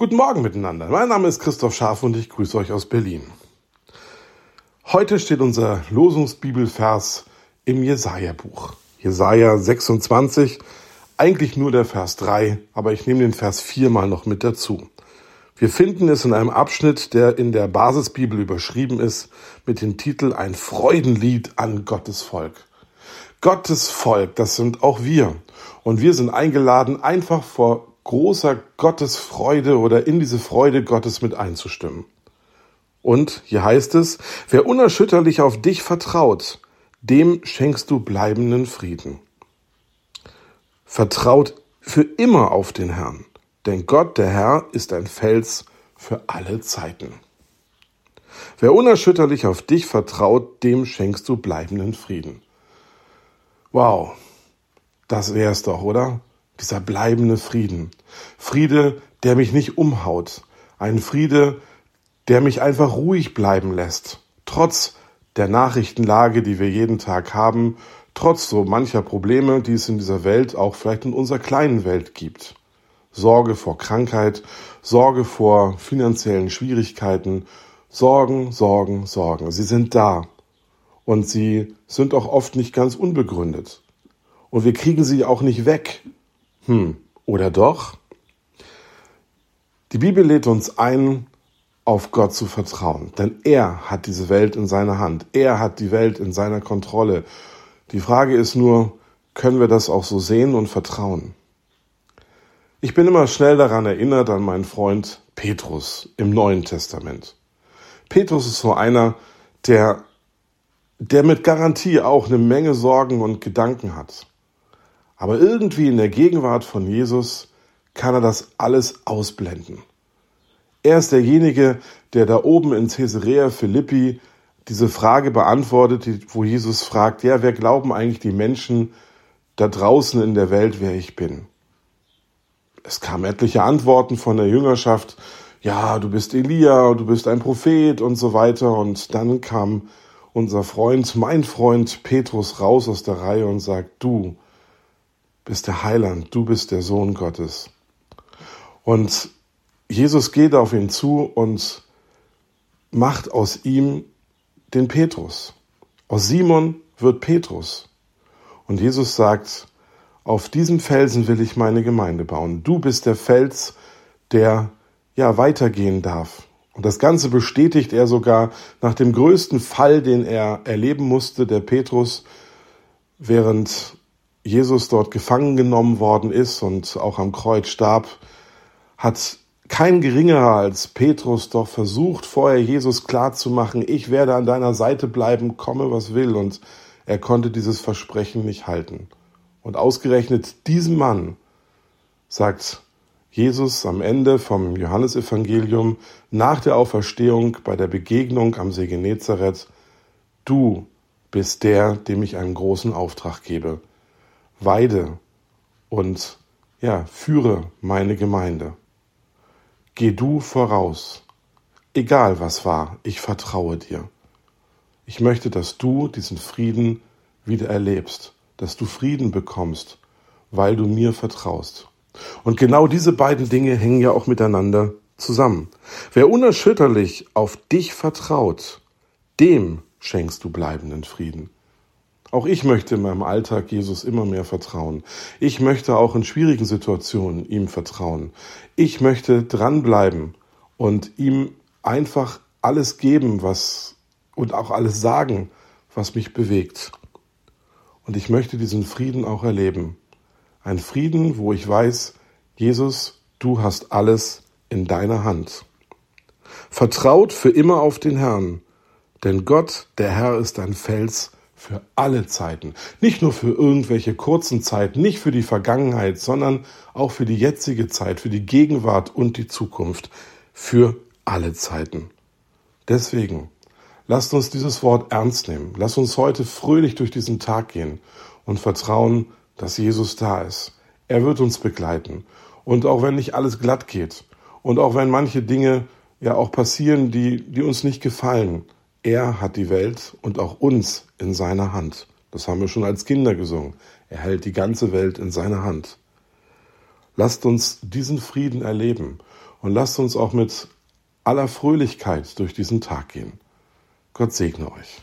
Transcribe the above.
Guten Morgen miteinander. Mein Name ist Christoph Scharf und ich grüße euch aus Berlin. Heute steht unser Losungsbibelvers im Jesaja-Buch. Jesaja 26, eigentlich nur der Vers 3, aber ich nehme den Vers 4 mal noch mit dazu. Wir finden es in einem Abschnitt, der in der Basisbibel überschrieben ist, mit dem Titel Ein Freudenlied an Gottes Volk. Gottes Volk, das sind auch wir. Und wir sind eingeladen, einfach vor großer Gottesfreude oder in diese Freude Gottes mit einzustimmen. Und hier heißt es, wer unerschütterlich auf dich vertraut, dem schenkst du bleibenden Frieden. Vertraut für immer auf den Herrn, denn Gott, der Herr, ist ein Fels für alle Zeiten. Wer unerschütterlich auf dich vertraut, dem schenkst du bleibenden Frieden. Wow, das wär's doch, oder? Dieser bleibende Frieden. Friede, der mich nicht umhaut. Ein Friede, der mich einfach ruhig bleiben lässt. Trotz der Nachrichtenlage, die wir jeden Tag haben, trotz so mancher Probleme, die es in dieser Welt, auch vielleicht in unserer kleinen Welt gibt. Sorge vor Krankheit, Sorge vor finanziellen Schwierigkeiten, Sorgen, Sorgen, Sorgen. Sie sind da. Und sie sind auch oft nicht ganz unbegründet. Und wir kriegen sie auch nicht weg. Hm, oder doch? Die Bibel lädt uns ein, auf Gott zu vertrauen, denn er hat diese Welt in seiner Hand, er hat die Welt in seiner Kontrolle. Die Frage ist nur, können wir das auch so sehen und vertrauen? Ich bin immer schnell daran erinnert an meinen Freund Petrus im Neuen Testament. Petrus ist so einer, der, der mit Garantie auch eine Menge Sorgen und Gedanken hat. Aber irgendwie in der Gegenwart von Jesus kann er das alles ausblenden. Er ist derjenige, der da oben in Caesarea Philippi diese Frage beantwortet, wo Jesus fragt, ja, wer glauben eigentlich die Menschen da draußen in der Welt, wer ich bin? Es kamen etliche Antworten von der Jüngerschaft, ja, du bist Elia, du bist ein Prophet und so weiter. Und dann kam unser Freund, mein Freund Petrus raus aus der Reihe und sagt, du, bist der Heiland, du bist der Sohn Gottes. Und Jesus geht auf ihn zu und macht aus ihm den Petrus. Aus Simon wird Petrus. Und Jesus sagt, auf diesem Felsen will ich meine Gemeinde bauen. Du bist der Fels, der ja weitergehen darf. Und das Ganze bestätigt er sogar nach dem größten Fall, den er erleben musste, der Petrus, während Jesus dort gefangen genommen worden ist und auch am Kreuz starb, hat kein geringerer als Petrus doch versucht, vorher Jesus klarzumachen, ich werde an deiner Seite bleiben, komme was will. Und er konnte dieses Versprechen nicht halten. Und ausgerechnet diesem Mann sagt Jesus am Ende vom Johannesevangelium nach der Auferstehung bei der Begegnung am See Genezareth, du bist der, dem ich einen großen Auftrag gebe weide und ja, führe meine Gemeinde. Geh du voraus. Egal was war, ich vertraue dir. Ich möchte, dass du diesen Frieden wieder erlebst, dass du Frieden bekommst, weil du mir vertraust. Und genau diese beiden Dinge hängen ja auch miteinander zusammen. Wer unerschütterlich auf dich vertraut, dem schenkst du bleibenden Frieden. Auch ich möchte in meinem Alltag Jesus immer mehr vertrauen. Ich möchte auch in schwierigen Situationen ihm vertrauen. Ich möchte dranbleiben und ihm einfach alles geben, was und auch alles sagen, was mich bewegt. Und ich möchte diesen Frieden auch erleben. Ein Frieden, wo ich weiß, Jesus, du hast alles in deiner Hand. Vertraut für immer auf den Herrn, denn Gott, der Herr, ist ein Fels, für alle Zeiten. Nicht nur für irgendwelche kurzen Zeiten, nicht für die Vergangenheit, sondern auch für die jetzige Zeit, für die Gegenwart und die Zukunft. Für alle Zeiten. Deswegen, lasst uns dieses Wort ernst nehmen. Lasst uns heute fröhlich durch diesen Tag gehen und vertrauen, dass Jesus da ist. Er wird uns begleiten. Und auch wenn nicht alles glatt geht und auch wenn manche Dinge ja auch passieren, die, die uns nicht gefallen, er hat die Welt und auch uns in seiner Hand. Das haben wir schon als Kinder gesungen. Er hält die ganze Welt in seiner Hand. Lasst uns diesen Frieden erleben und lasst uns auch mit aller Fröhlichkeit durch diesen Tag gehen. Gott segne euch.